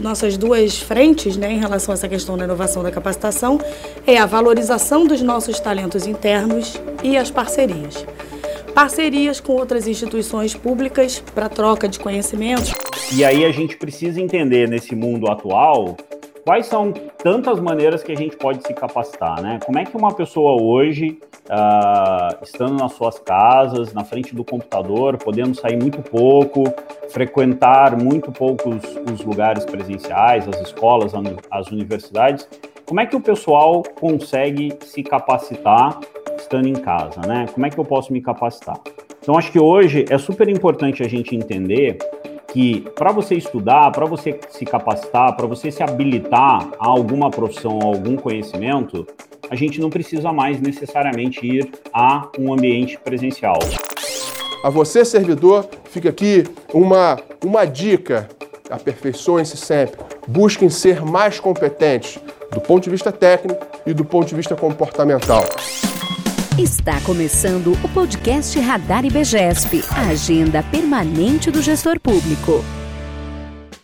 nossas duas frentes né, em relação a essa questão da inovação da capacitação é a valorização dos nossos talentos internos e as parcerias. Parcerias com outras instituições públicas para troca de conhecimentos. E aí a gente precisa entender nesse mundo atual quais são tantas maneiras que a gente pode se capacitar, né? Como é que uma pessoa hoje, uh, estando nas suas casas, na frente do computador, podendo sair muito pouco, frequentar muito poucos os lugares presenciais, as escolas, as universidades, como é que o pessoal consegue se capacitar estando em casa, né? Como é que eu posso me capacitar? Então, acho que hoje é super importante a gente entender que para você estudar, para você se capacitar, para você se habilitar a alguma profissão, a algum conhecimento, a gente não precisa mais necessariamente ir a um ambiente presencial. A você, servidor, fica aqui uma, uma dica. Aperfeiçoem-se sempre. Busquem ser mais competentes do ponto de vista técnico e do ponto de vista comportamental. Está começando o podcast Radar IBGESP, a agenda permanente do gestor público.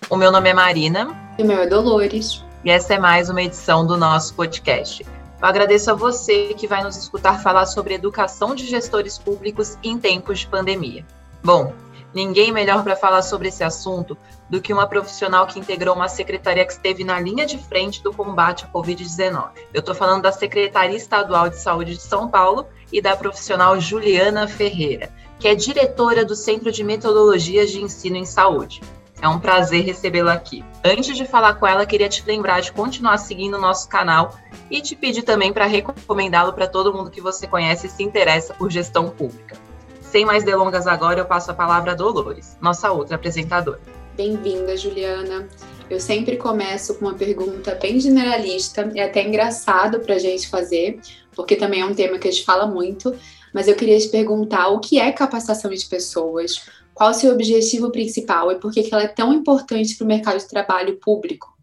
O meu nome é Marina. E o meu é Dolores. E essa é mais uma edição do nosso podcast. Eu agradeço a você que vai nos escutar falar sobre educação de gestores públicos em tempos de pandemia. Bom, Ninguém melhor para falar sobre esse assunto do que uma profissional que integrou uma secretaria que esteve na linha de frente do combate à Covid-19. Eu estou falando da Secretaria Estadual de Saúde de São Paulo e da profissional Juliana Ferreira, que é diretora do Centro de Metodologias de Ensino em Saúde. É um prazer recebê-la aqui. Antes de falar com ela, queria te lembrar de continuar seguindo o nosso canal e te pedir também para recomendá-lo para todo mundo que você conhece e se interessa por gestão pública. Sem mais delongas agora, eu passo a palavra a Dolores, nossa outra apresentadora. Bem-vinda, Juliana. Eu sempre começo com uma pergunta bem generalista, é até engraçado para a gente fazer, porque também é um tema que a gente fala muito, mas eu queria te perguntar o que é capacitação de pessoas, qual o seu objetivo principal e por que ela é tão importante para o mercado de trabalho público?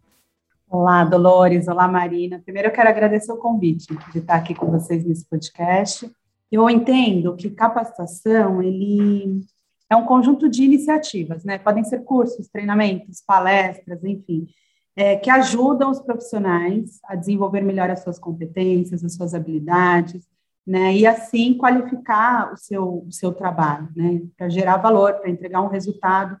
Olá, Dolores. Olá, Marina. Primeiro, eu quero agradecer o convite de estar aqui com vocês nesse podcast eu entendo que capacitação ele é um conjunto de iniciativas, né? Podem ser cursos, treinamentos, palestras, enfim, é, que ajudam os profissionais a desenvolver melhor as suas competências, as suas habilidades, né? E assim qualificar o seu, o seu trabalho, né? Para gerar valor, para entregar um resultado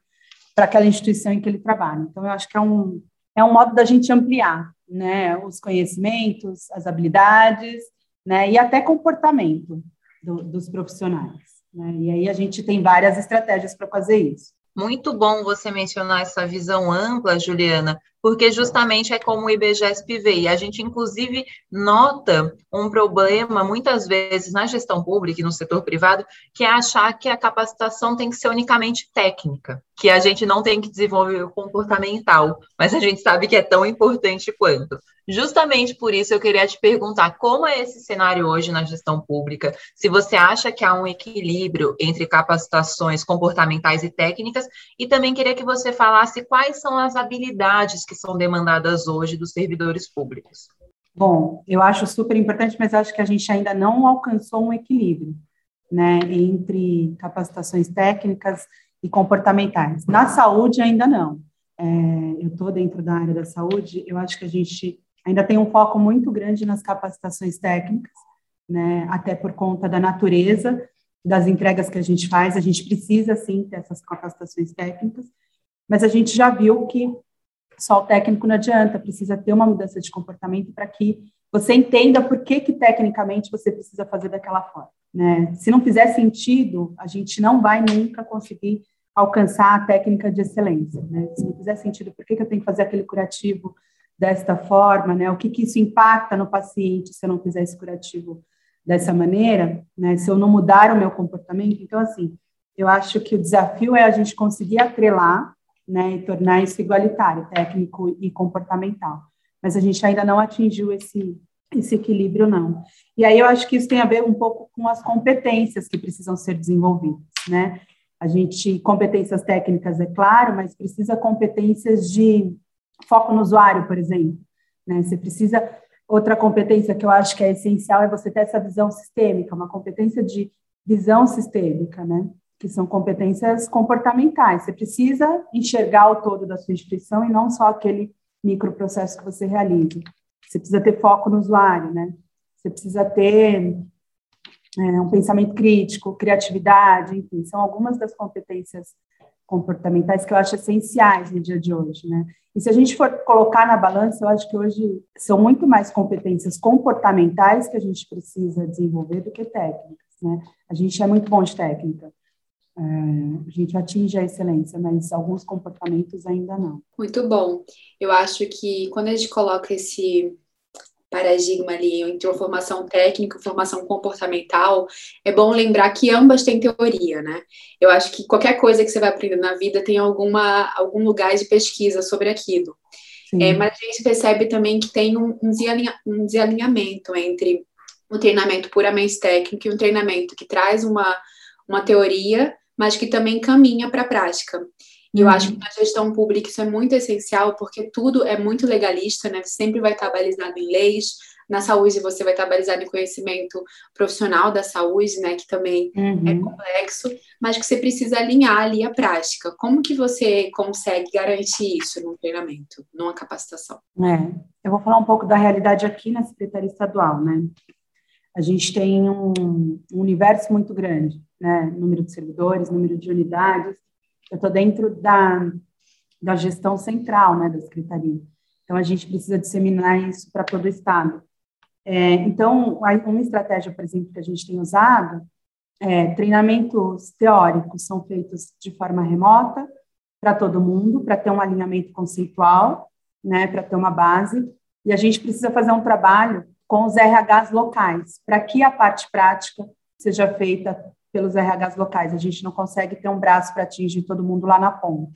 para aquela instituição em que ele trabalha. Então, eu acho que é um, é um modo da gente ampliar, né? Os conhecimentos, as habilidades, né? E até comportamento, do, dos profissionais. Né? E aí a gente tem várias estratégias para fazer isso. Muito bom você mencionar essa visão ampla, Juliana, porque justamente é como o IBGESP vê. E a gente, inclusive, nota um problema, muitas vezes, na gestão pública e no setor privado, que é achar que a capacitação tem que ser unicamente técnica, que a gente não tem que desenvolver o comportamental, mas a gente sabe que é tão importante quanto. Justamente por isso eu queria te perguntar como é esse cenário hoje na gestão pública, se você acha que há um equilíbrio entre capacitações comportamentais e técnicas, e também queria que você falasse quais são as habilidades que são demandadas hoje dos servidores públicos. Bom, eu acho super importante, mas acho que a gente ainda não alcançou um equilíbrio, né, entre capacitações técnicas e comportamentais. Na saúde ainda não. É, eu estou dentro da área da saúde, eu acho que a gente ainda tem um foco muito grande nas capacitações técnicas, né, até por conta da natureza das entregas que a gente faz, a gente precisa sim ter essas capacitações técnicas, mas a gente já viu que só o técnico não adianta, precisa ter uma mudança de comportamento para que você entenda por que, que tecnicamente você precisa fazer daquela forma. Né? Se não fizer sentido, a gente não vai nunca conseguir alcançar a técnica de excelência. Né? Se não fizer sentido, por que, que eu tenho que fazer aquele curativo desta forma? Né? O que, que isso impacta no paciente se eu não fizer esse curativo dessa maneira? Né? Se eu não mudar o meu comportamento? Então, assim, eu acho que o desafio é a gente conseguir atrelar né, e tornar isso igualitário, técnico e comportamental. Mas a gente ainda não atingiu esse, esse equilíbrio, não. E aí eu acho que isso tem a ver um pouco com as competências que precisam ser desenvolvidas, né? A gente, competências técnicas, é claro, mas precisa competências de foco no usuário, por exemplo. Né? Você precisa. Outra competência que eu acho que é essencial é você ter essa visão sistêmica, uma competência de visão sistêmica, né? que são competências comportamentais. Você precisa enxergar o todo da sua instituição e não só aquele microprocesso que você realiza. Você precisa ter foco no usuário, né? Você precisa ter é, um pensamento crítico, criatividade, enfim, são algumas das competências comportamentais que eu acho essenciais no dia de hoje, né? E se a gente for colocar na balança, eu acho que hoje são muito mais competências comportamentais que a gente precisa desenvolver do que técnicas, né? A gente é muito bom de técnica, a gente atinge a excelência, mas alguns comportamentos ainda não. Muito bom. Eu acho que quando a gente coloca esse paradigma ali entre formação técnica e formação comportamental, é bom lembrar que ambas têm teoria, né? Eu acho que qualquer coisa que você vai aprender na vida tem alguma, algum lugar de pesquisa sobre aquilo. É, mas a gente percebe também que tem um, um desalinhamento entre o treinamento puramente técnico e um treinamento que traz uma, uma teoria, mas que também caminha para a prática. E eu uhum. acho que na gestão pública isso é muito essencial, porque tudo é muito legalista, né? Sempre vai estar balizado em leis. Na saúde, você vai estar balizado em conhecimento profissional da saúde, né? Que também é uhum. é complexo, mas que você precisa alinhar ali a prática. Como que você consegue garantir isso num treinamento, numa capacitação? É, eu vou falar um pouco da realidade aqui na Secretaria Estadual, né? A gente tem um, um universo muito grande, né? Número de servidores, número de unidades, eu estou dentro da, da gestão central né, da secretaria. Então, a gente precisa disseminar isso para todo o Estado. É, então, uma estratégia, por exemplo, que a gente tem usado é treinamentos teóricos são feitos de forma remota para todo mundo, para ter um alinhamento conceitual, né, para ter uma base, e a gente precisa fazer um trabalho com os RHs locais, para que a parte prática seja feita pelos RHs locais. A gente não consegue ter um braço para atingir todo mundo lá na ponta.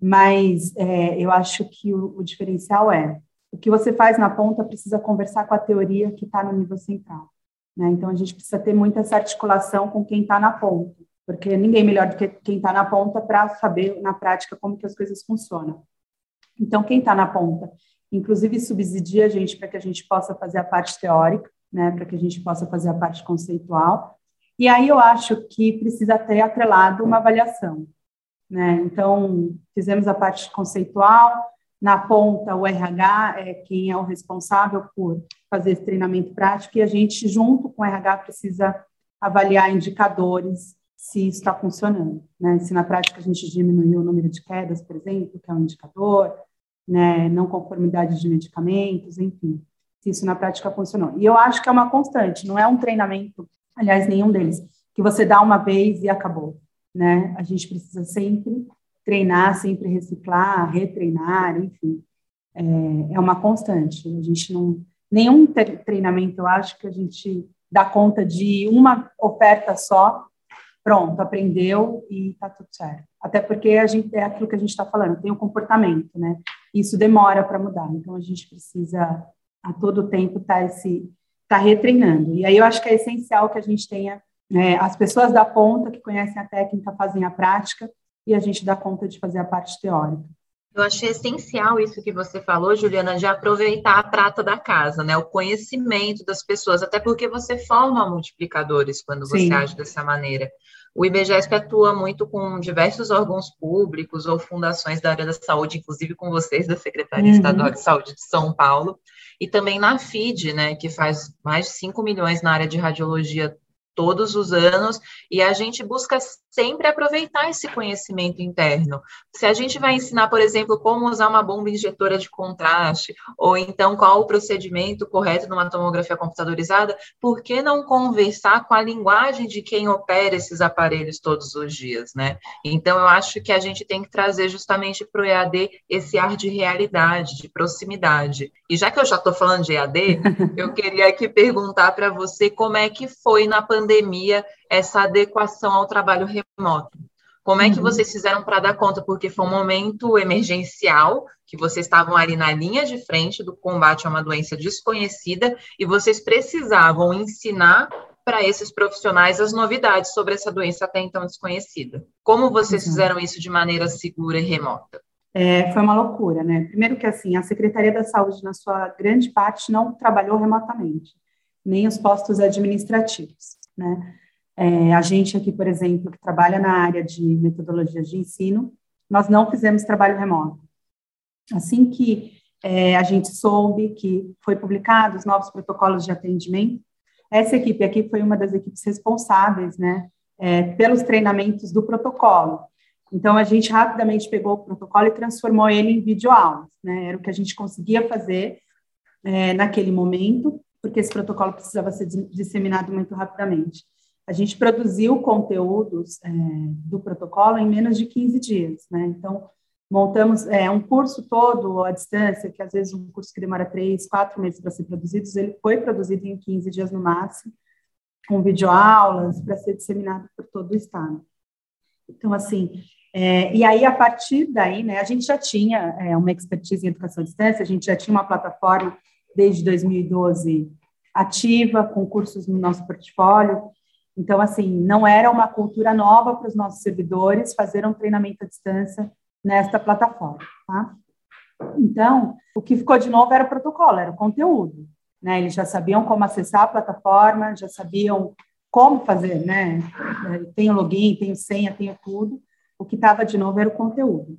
Mas é, eu acho que o, o, diferencial é o que você faz na ponta precisa conversar com a teoria que está no nível central. Né? Então a gente precisa ter muita essa articulação com quem está na ponta, porque ninguém melhor do que quem está na ponta para saber na prática como que as coisas funcionam. Então quem está na ponta, inclusive subsidia a gente para que a gente possa fazer a parte teórica, né? Para que a gente possa fazer a parte conceitual e aí eu acho que precisa ter atrelado uma avaliação. Né? Então, fizemos a parte conceitual, na ponta o RH é quem é o responsável por fazer esse treinamento prático e a gente, junto com o RH, precisa avaliar indicadores se isso está funcionando. Né? Se na prática a gente diminuiu o número de quedas, por exemplo, que é um indicador, né? não conformidade de medicamentos, enfim, se isso na prática funcionou. E eu acho que é uma constante, não é um treinamento aliás, nenhum deles, que você dá uma vez e acabou, né? A gente precisa sempre treinar, sempre reciclar, retreinar, enfim, é, é uma constante. A gente não, nenhum treinamento, eu acho que a gente dá conta de uma oferta só, pronto, aprendeu e tá tudo certo. Até porque a gente é aquilo que a gente está falando, tem o comportamento, né? Isso demora para mudar, então a gente precisa a todo tempo estar tá esse está retreinando. E aí eu acho que é essencial que a gente tenha é, as pessoas da ponta que conhecem a técnica, fazem a prática, e a gente dá conta de fazer a parte teórica. Eu achei essencial isso que você falou, Juliana, de aproveitar a prata da casa, né? O conhecimento das pessoas, até porque você forma multiplicadores quando você Sim. age dessa maneira. O IBGESP atua muito com diversos órgãos públicos ou fundações da área da saúde, inclusive com vocês da Secretaria uhum. Estadual de Saúde de São Paulo, e também na FID, né, que faz mais de 5 milhões na área de radiologia todos os anos, e a gente busca sempre aproveitar esse conhecimento interno. Se a gente vai ensinar, por exemplo, como usar uma bomba injetora de contraste, ou então qual o procedimento correto numa tomografia computadorizada, por que não conversar com a linguagem de quem opera esses aparelhos todos os dias, né? Então, eu acho que a gente tem que trazer justamente para o EAD esse ar de realidade, de proximidade. E já que eu já estou falando de EAD, eu queria aqui perguntar para você como é que foi na pandemia essa adequação ao trabalho remoto. Como é que uhum. vocês fizeram para dar conta? Porque foi um momento emergencial, que vocês estavam ali na linha de frente do combate a uma doença desconhecida e vocês precisavam ensinar para esses profissionais as novidades sobre essa doença até então desconhecida. Como vocês uhum. fizeram isso de maneira segura e remota? É, foi uma loucura, né? Primeiro que assim, a Secretaria da Saúde, na sua grande parte, não trabalhou remotamente, nem os postos administrativos, né? É, a gente aqui, por exemplo, que trabalha na área de metodologias de ensino, nós não fizemos trabalho remoto. Assim que é, a gente soube que foi publicado os novos protocolos de atendimento, essa equipe aqui foi uma das equipes responsáveis, né, é, pelos treinamentos do protocolo. Então, a gente rapidamente pegou o protocolo e transformou ele em videoaulas, né, era o que a gente conseguia fazer é, naquele momento, porque esse protocolo precisava ser disseminado muito rapidamente. A gente produziu conteúdos é, do protocolo em menos de 15 dias, né? Então, montamos é, um curso todo à distância, que às vezes um curso que demora três, quatro meses para ser produzido, ele foi produzido em 15 dias no máximo, com videoaulas, para ser disseminado por todo o estado. Então, assim, é, e aí, a partir daí, né, a gente já tinha é, uma expertise em educação à distância, a gente já tinha uma plataforma desde 2012 ativa, com cursos no nosso portfólio. Então, assim, não era uma cultura nova para os nossos servidores fazer um treinamento à distância nesta plataforma, tá? Então, o que ficou de novo era o protocolo, era o conteúdo, né? Eles já sabiam como acessar a plataforma, já sabiam como fazer, né? Tem o login, tem o senha, tem tudo. O que estava de novo era o conteúdo.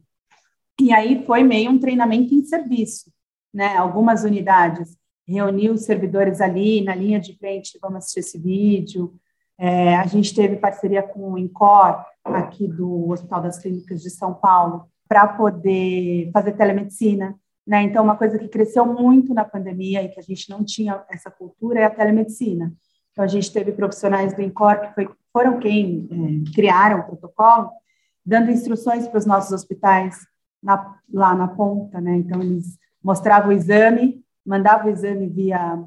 E aí foi meio um treinamento em serviço, né? Algumas unidades reuniu os servidores ali na linha de frente, vamos assistir esse vídeo. É, a gente teve parceria com o INCOR, aqui do Hospital das Clínicas de São Paulo, para poder fazer telemedicina. Né? Então, uma coisa que cresceu muito na pandemia e que a gente não tinha essa cultura é a telemedicina. Então, a gente teve profissionais do INCOR que foi, foram quem é, criaram o protocolo, dando instruções para os nossos hospitais na, lá na ponta. Né? Então, eles mostravam o exame, mandavam o exame via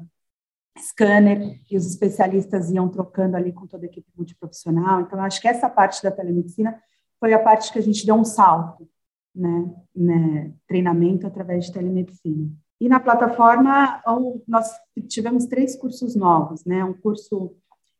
scanner e os especialistas iam trocando ali com toda a equipe multiprofissional. Então, acho que essa parte da telemedicina foi a parte que a gente deu um salto, né, né treinamento através de telemedicina. E na plataforma, nós tivemos três cursos novos, né, um curso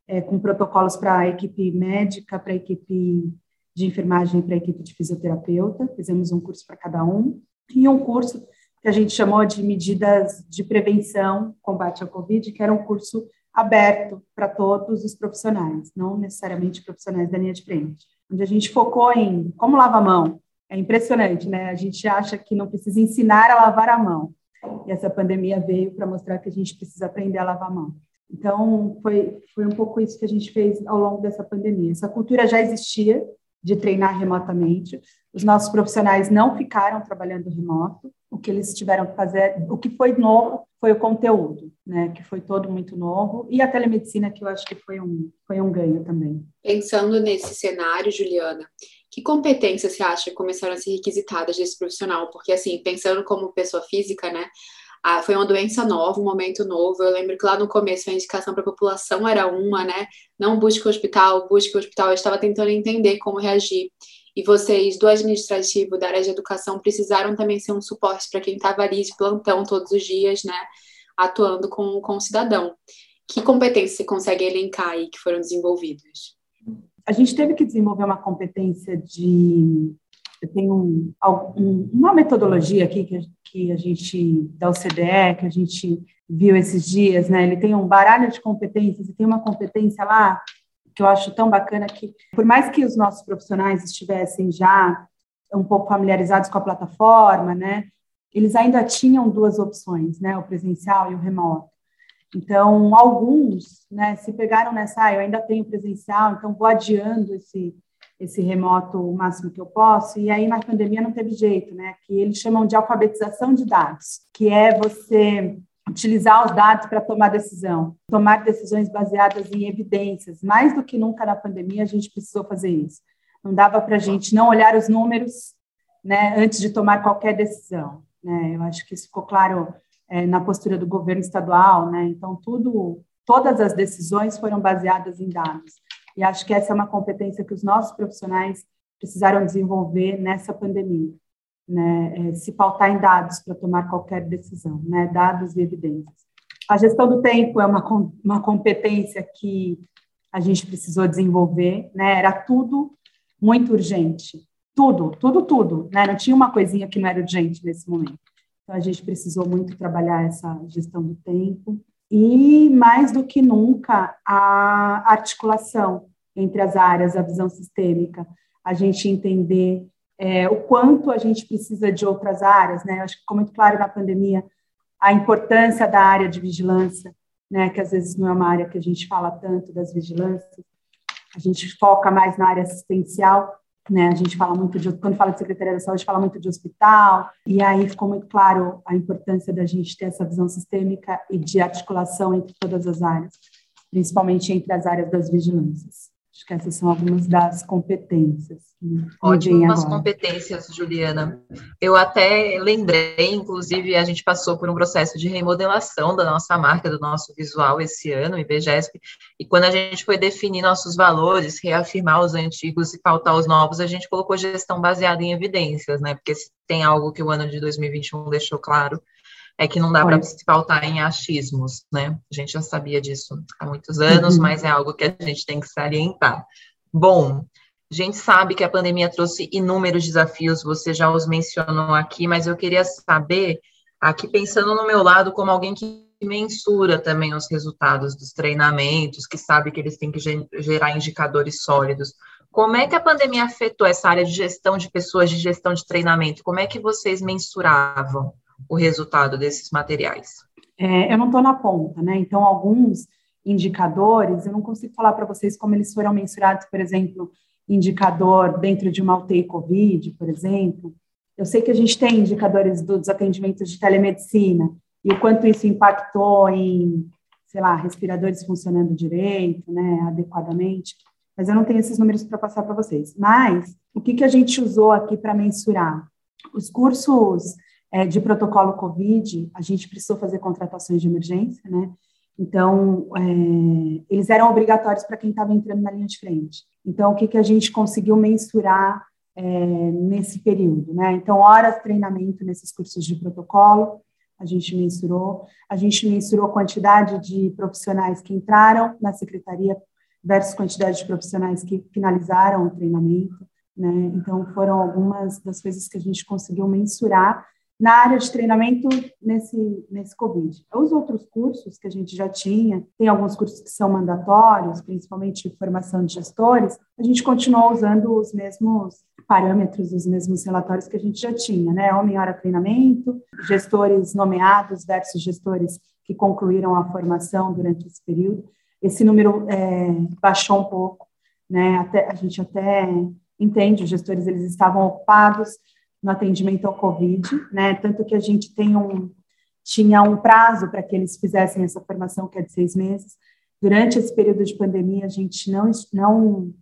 é, com protocolos para a equipe médica, para a equipe de enfermagem e para a equipe de fisioterapeuta, fizemos um curso para cada um, e um curso que a gente chamou de medidas de prevenção, combate ao Covid, que era um curso aberto para todos os profissionais, não necessariamente profissionais da linha de frente, onde a gente focou em como lavar a mão. É impressionante, né? A gente acha que não precisa ensinar a lavar a mão. E essa pandemia veio para mostrar que a gente precisa aprender a lavar a mão. Então, foi, foi um pouco isso que a gente fez ao longo dessa pandemia. Essa cultura já existia de treinar remotamente. Os nossos profissionais não ficaram trabalhando remoto, o que eles tiveram que fazer, o que foi novo foi o conteúdo, né, que foi todo muito novo, e a telemedicina, que eu acho que foi um, foi um ganho também. Pensando nesse cenário, Juliana, que competências você acha que começaram a ser requisitadas desse profissional? Porque, assim, pensando como pessoa física, né, ah, foi uma doença nova, um momento novo. Eu lembro que lá no começo a indicação para a população era uma, né? Não busque o hospital, busque o hospital. Eu estava tentando entender como reagir e vocês do administrativo, da área de educação, precisaram também ser um suporte para quem estava ali de plantão todos os dias, né, atuando com, com o cidadão. Que competências você consegue elencar aí que foram desenvolvidas? A gente teve que desenvolver uma competência de. Eu tenho um, um, uma metodologia aqui que, que a gente, da OCDE, que a gente viu esses dias, né? Ele tem um baralho de competências e tem uma competência lá que eu acho tão bacana que, por mais que os nossos profissionais estivessem já um pouco familiarizados com a plataforma, né, eles ainda tinham duas opções, né, o presencial e o remoto. Então, alguns, né, se pegaram nessa, ah, eu ainda tenho presencial, então vou adiando esse esse remoto o máximo que eu posso, e aí na pandemia não teve jeito, né, que eles chamam de alfabetização de dados, que é você utilizar os dados para tomar decisão, tomar decisões baseadas em evidências. Mais do que nunca na pandemia, a gente precisou fazer isso. Não dava para a gente não olhar os números né, antes de tomar qualquer decisão. Né? Eu acho que isso ficou claro é, na postura do governo estadual. Né? Então, tudo, todas as decisões foram baseadas em dados. E acho que essa é uma competência que os nossos profissionais precisaram desenvolver nessa pandemia né, é, se pautar em dados para tomar qualquer decisão, né, dados e evidências. A gestão do tempo é uma, uma competência que a gente precisou desenvolver, né, era tudo muito urgente, tudo, tudo, tudo, né, não tinha uma coisinha que não era urgente nesse momento. Então, a gente precisou muito trabalhar essa gestão do tempo e, mais do que nunca, a articulação entre as áreas, a visão sistêmica, a gente entender é, o quanto a gente precisa de outras áreas, né? Acho que ficou muito claro na pandemia a importância da área de vigilância, né? Que às vezes não é uma área que a gente fala tanto das vigilâncias, a gente foca mais na área assistencial, né? A gente fala muito de quando fala de Secretaria da Saúde, fala muito de hospital, e aí ficou muito claro a importância da gente ter essa visão sistêmica e de articulação entre todas as áreas, principalmente entre as áreas das vigilâncias. Acho que essas são algumas das competências. Ótimas competências, Juliana. Eu até lembrei, inclusive, a gente passou por um processo de remodelação da nossa marca, do nosso visual esse ano, IBGESP, e quando a gente foi definir nossos valores, reafirmar os antigos e pautar os novos, a gente colocou gestão baseada em evidências, né? Porque se tem algo que o ano de 2021 deixou claro, é que não dá para se pautar em achismos, né? A gente já sabia disso há muitos anos, uhum. mas é algo que a gente tem que salientar. Bom, a gente sabe que a pandemia trouxe inúmeros desafios, você já os mencionou aqui, mas eu queria saber, aqui pensando no meu lado, como alguém que mensura também os resultados dos treinamentos, que sabe que eles têm que gerar indicadores sólidos. Como é que a pandemia afetou essa área de gestão de pessoas, de gestão de treinamento? Como é que vocês mensuravam? O resultado desses materiais? É, eu não estou na ponta, né? Então, alguns indicadores, eu não consigo falar para vocês como eles foram mensurados, por exemplo, indicador dentro de uma UTI COVID, por exemplo. Eu sei que a gente tem indicadores dos atendimentos de telemedicina e o quanto isso impactou em, sei lá, respiradores funcionando direito, né, adequadamente, mas eu não tenho esses números para passar para vocês. Mas o que, que a gente usou aqui para mensurar? Os cursos é, de protocolo COVID, a gente precisou fazer contratações de emergência, né? Então, é, eles eram obrigatórios para quem estava entrando na linha de frente. Então, o que, que a gente conseguiu mensurar é, nesse período, né? Então, horas de treinamento nesses cursos de protocolo, a gente mensurou. A gente mensurou a quantidade de profissionais que entraram na secretaria versus quantidade de profissionais que finalizaram o treinamento, né? Então, foram algumas das coisas que a gente conseguiu mensurar na área de treinamento nesse, nesse Covid. Os outros cursos que a gente já tinha, tem alguns cursos que são mandatórios, principalmente formação de gestores, a gente continuou usando os mesmos parâmetros, os mesmos relatórios que a gente já tinha, né? Homem-hora treinamento, gestores nomeados versus gestores que concluíram a formação durante esse período. Esse número é, baixou um pouco, né? Até, a gente até entende, os gestores eles estavam ocupados, no atendimento ao Covid, né? Tanto que a gente tem um, tinha um prazo para que eles fizessem essa formação, que é de seis meses. Durante esse período de pandemia, a gente não, não,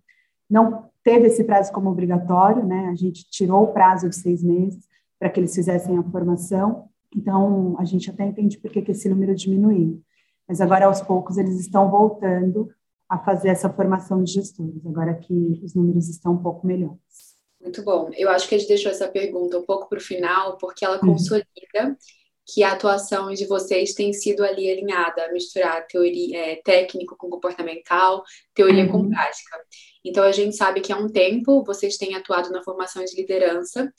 não teve esse prazo como obrigatório, né? A gente tirou o prazo de seis meses para que eles fizessem a formação. Então, a gente até entende por que, que esse número diminuiu. Mas agora, aos poucos, eles estão voltando a fazer essa formação de gestores, agora que os números estão um pouco melhores. Muito bom. Eu acho que a gente deixou essa pergunta um pouco para o final, porque ela uhum. consolida que a atuação de vocês tem sido ali alinhada, misturar teoria é, técnico com comportamental, teoria uhum. com prática. Então a gente sabe que há um tempo vocês têm atuado na formação de liderança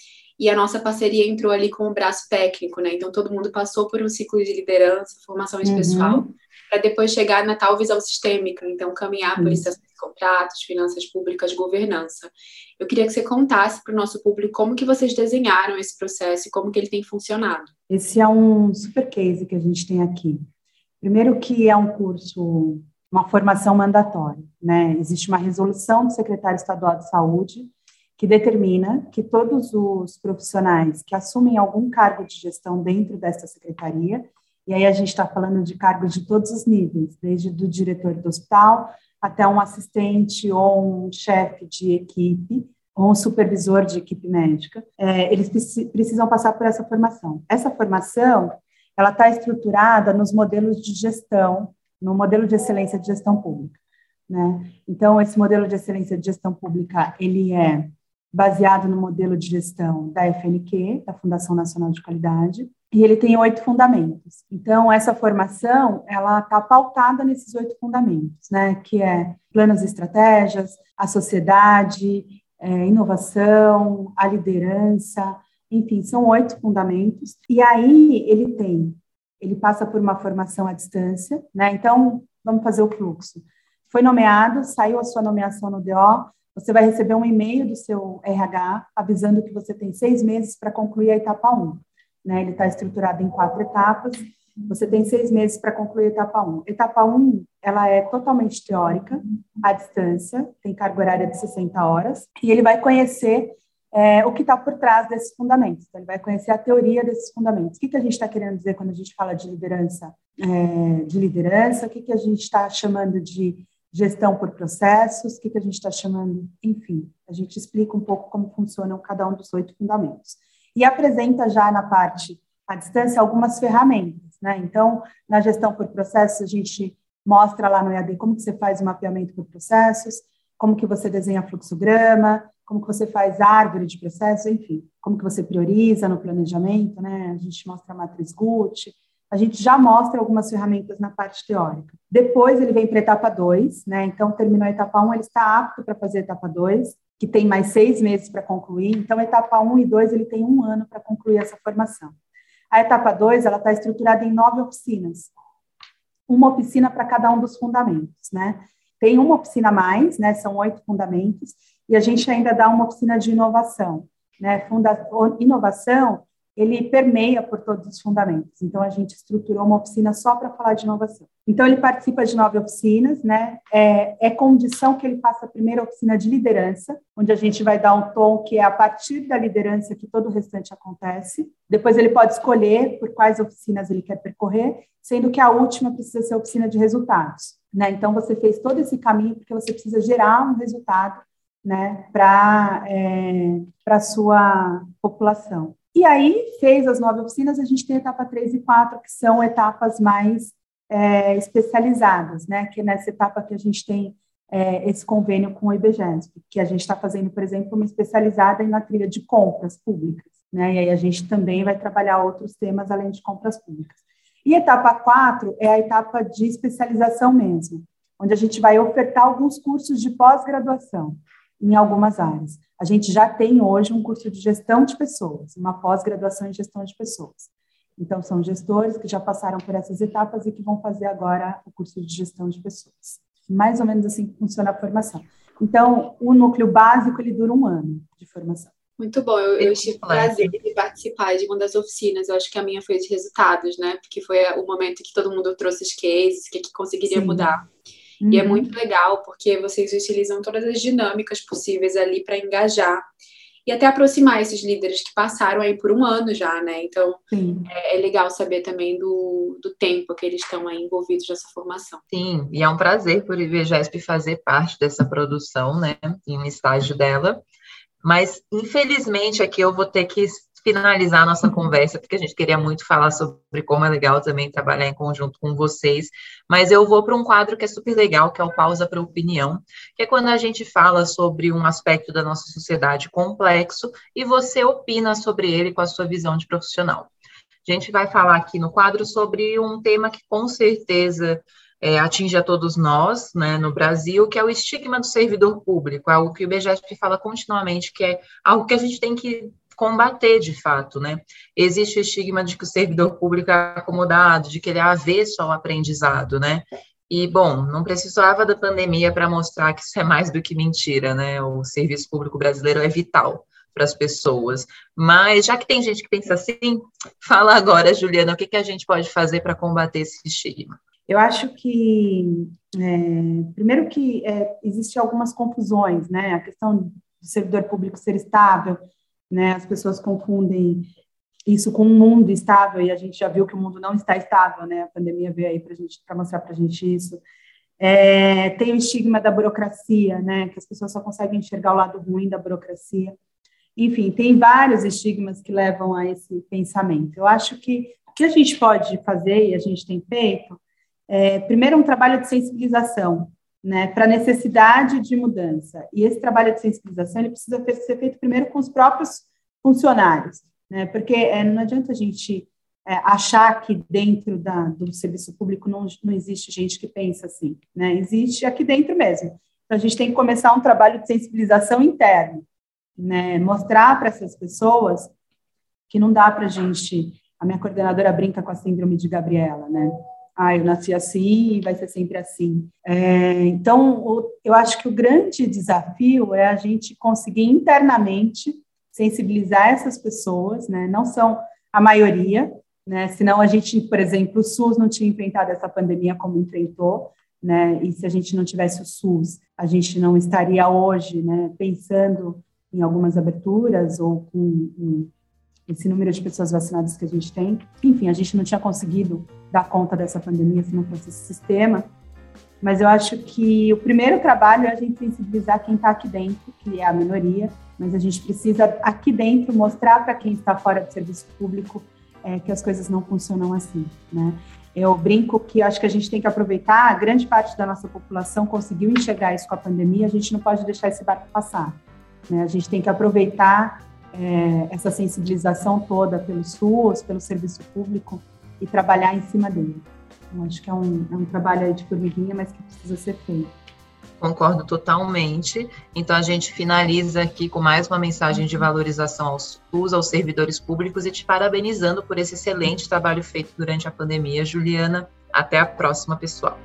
e a nossa parceria entrou ali com o braço técnico, né? Então todo mundo passou por um ciclo de liderança, formação de uhum. pessoal, para depois chegar na tal visão sistêmica, então caminhar por licitações de contratos, finanças públicas, governança. Eu queria que você contasse para o nosso público como que vocês desenharam esse processo e como que ele tem funcionado. Esse é um super case que a gente tem aqui. Primeiro que é um curso, uma formação mandatória, né? Existe uma resolução do secretário estadual de saúde que determina que todos os profissionais que assumem algum cargo de gestão dentro dessa secretaria, e aí a gente está falando de cargos de todos os níveis, desde do diretor do hospital até um assistente ou um chefe de equipe, ou um supervisor de equipe médica, é, eles precisam passar por essa formação. Essa formação, ela está estruturada nos modelos de gestão, no modelo de excelência de gestão pública. Né? Então, esse modelo de excelência de gestão pública, ele é baseado no modelo de gestão da FNQ, da Fundação Nacional de Qualidade, e ele tem oito fundamentos. Então, essa formação, ela está pautada nesses oito fundamentos, né, que é planos e estratégias, a sociedade, é, inovação, a liderança, enfim, são oito fundamentos. E aí ele tem, ele passa por uma formação à distância, né, então, vamos fazer o fluxo foi nomeado, saiu a sua nomeação no DO, você vai receber um e-mail do seu RH avisando que você tem seis meses para concluir a etapa 1. Né? Ele está estruturado em quatro etapas. Você tem seis meses para concluir a etapa 1. Etapa 1, ela é totalmente teórica, à distância, tem carga horária de 60 horas, e ele vai conhecer é, o que está por trás desses fundamentos. Então, ele vai conhecer a teoria desses fundamentos. O que, que a gente está querendo dizer quando a gente fala de liderança? É, de liderança, o que, que a gente está chamando de gestão por processos, o que, que a gente está chamando, enfim, a gente explica um pouco como funcionam cada um dos oito fundamentos. E apresenta já na parte à distância algumas ferramentas, né? Então, na gestão por processos, a gente mostra lá no EAD como que você faz o mapeamento por processos, como que você desenha fluxograma, como que você faz árvore de processo, enfim, como que você prioriza no planejamento, né? A gente mostra a matriz GUT, a gente já mostra algumas ferramentas na parte teórica. Depois ele vem para a etapa 2, né? Então, terminou a etapa 1, um, ele está apto para fazer a etapa 2, que tem mais seis meses para concluir. Então, etapa 1 um e 2, ele tem um ano para concluir essa formação. A etapa 2, ela está estruturada em nove oficinas. Uma oficina para cada um dos fundamentos, né? Tem uma oficina a mais, né? São oito fundamentos, e a gente ainda dá uma oficina de inovação. Né? Funda inovação, ele permeia por todos os fundamentos. Então, a gente estruturou uma oficina só para falar de inovação. Então, ele participa de nove oficinas, né? É, é, condição que ele faça a primeira oficina de liderança, onde a gente vai dar um tom que é a partir da liderança que todo o restante acontece. Depois, ele pode escolher por quais oficinas ele quer percorrer, sendo que a última precisa ser a oficina de resultados. Né? Então, você fez todo esse caminho porque você precisa gerar um resultado né, para é, a sua população. E aí, fez as nove oficinas, a gente tem a etapa 3 e 4, que são etapas mais é, especializadas, né, que é nessa etapa que a gente tem é, esse convênio com o IBGESP, que a gente está fazendo, por exemplo, uma especializada na trilha de compras públicas, né, e aí a gente também vai trabalhar outros temas além de compras públicas. E etapa 4 é a etapa de especialização mesmo, onde a gente vai ofertar alguns cursos de pós-graduação em algumas áreas. A gente já tem hoje um curso de gestão de pessoas, uma pós-graduação em gestão de pessoas. Então, são gestores que já passaram por essas etapas e que vão fazer agora o curso de gestão de pessoas. Mais ou menos assim que funciona a formação. Então, o núcleo básico, ele dura um ano de formação. Muito bom, eu, eu tive o prazer de participar de uma das oficinas, eu acho que a minha foi de resultados, né? Porque foi o momento que todo mundo trouxe os cases, o que, que conseguiria Sim. mudar. Uhum. E é uhum. muito legal porque vocês utilizam todas as dinâmicas possíveis ali para engajar e até aproximar esses líderes que passaram aí por um ano já, né? Então é, é, legal saber também do, do tempo que eles estão aí envolvidos nessa formação. Sim, e é um prazer por IBGESP fazer parte dessa produção, né? Em um estágio dela. Mas, infelizmente, aqui eu vou ter que finalizar a nossa conversa, porque a gente queria muito falar sobre como é legal também trabalhar em conjunto com vocês, mas eu vou para um quadro que é super legal, que é o Pausa para Opinião, que é quando a gente fala sobre um aspecto da nossa sociedade complexo e você opina sobre ele com a sua visão de profissional. A gente vai falar aqui no quadro sobre um tema que com certeza é, atinge a todos nós, né, no Brasil, que é o estigma do servidor público, é algo que o IBGESP fala continuamente, que é algo que a gente tem que combater de fato, né? Existe o estigma de que o servidor público é acomodado, de que ele é avesso ao aprendizado, né? E, bom, não precisava da pandemia para mostrar que isso é mais do que mentira, né? O serviço público brasileiro é vital para as pessoas. Mas, já que tem gente que pensa assim, fala agora, Juliana, o que, que a gente pode fazer para combater esse estigma? Eu acho que, é, primeiro que é, existe algumas confusões, né? A questão do servidor público ser estável, né? As pessoas confundem isso com um mundo estável e a gente já viu que o mundo não está estável, né? A pandemia veio aí para gente para mostrar para a gente isso. É, tem o estigma da burocracia, né? Que as pessoas só conseguem enxergar o lado ruim da burocracia. Enfim, tem vários estigmas que levam a esse pensamento. Eu acho que o que a gente pode fazer e a gente tem feito é, primeiro, um trabalho de sensibilização, né, para a necessidade de mudança. E esse trabalho de sensibilização ele precisa ser feito primeiro com os próprios funcionários, né, porque é, não adianta a gente é, achar que dentro da, do serviço público não, não existe gente que pensa assim, né, existe aqui dentro mesmo. Então, a gente tem que começar um trabalho de sensibilização interno, né, mostrar para essas pessoas que não dá para a gente. A minha coordenadora brinca com a síndrome de Gabriela, né? Ah, eu nasci assim e vai ser sempre assim. É, então, eu acho que o grande desafio é a gente conseguir internamente sensibilizar essas pessoas, né? Não são a maioria, né? Senão a gente, por exemplo, o SUS não tinha enfrentado essa pandemia como enfrentou, né? E se a gente não tivesse o SUS, a gente não estaria hoje, né? Pensando em algumas aberturas ou com, esse número de pessoas vacinadas que a gente tem. Enfim, a gente não tinha conseguido dar conta dessa pandemia se não fosse esse sistema. Mas eu acho que o primeiro trabalho é a gente sensibilizar quem está aqui dentro, que é a minoria, mas a gente precisa aqui dentro mostrar para quem está fora do serviço público é, que as coisas não funcionam assim, né? Eu brinco que acho que a gente tem que aproveitar, a grande parte da nossa população conseguiu enxergar isso com a pandemia, a gente não pode deixar esse barco passar. Né? A gente tem que aproveitar é, essa sensibilização toda pelo SUS, pelo serviço público e trabalhar em cima dele. Eu acho que é um, é um trabalho de formiguinha, mas que precisa ser feito. Concordo totalmente. Então a gente finaliza aqui com mais uma mensagem de valorização ao SUS, aos servidores públicos e te parabenizando por esse excelente trabalho feito durante a pandemia. Juliana, até a próxima, pessoal.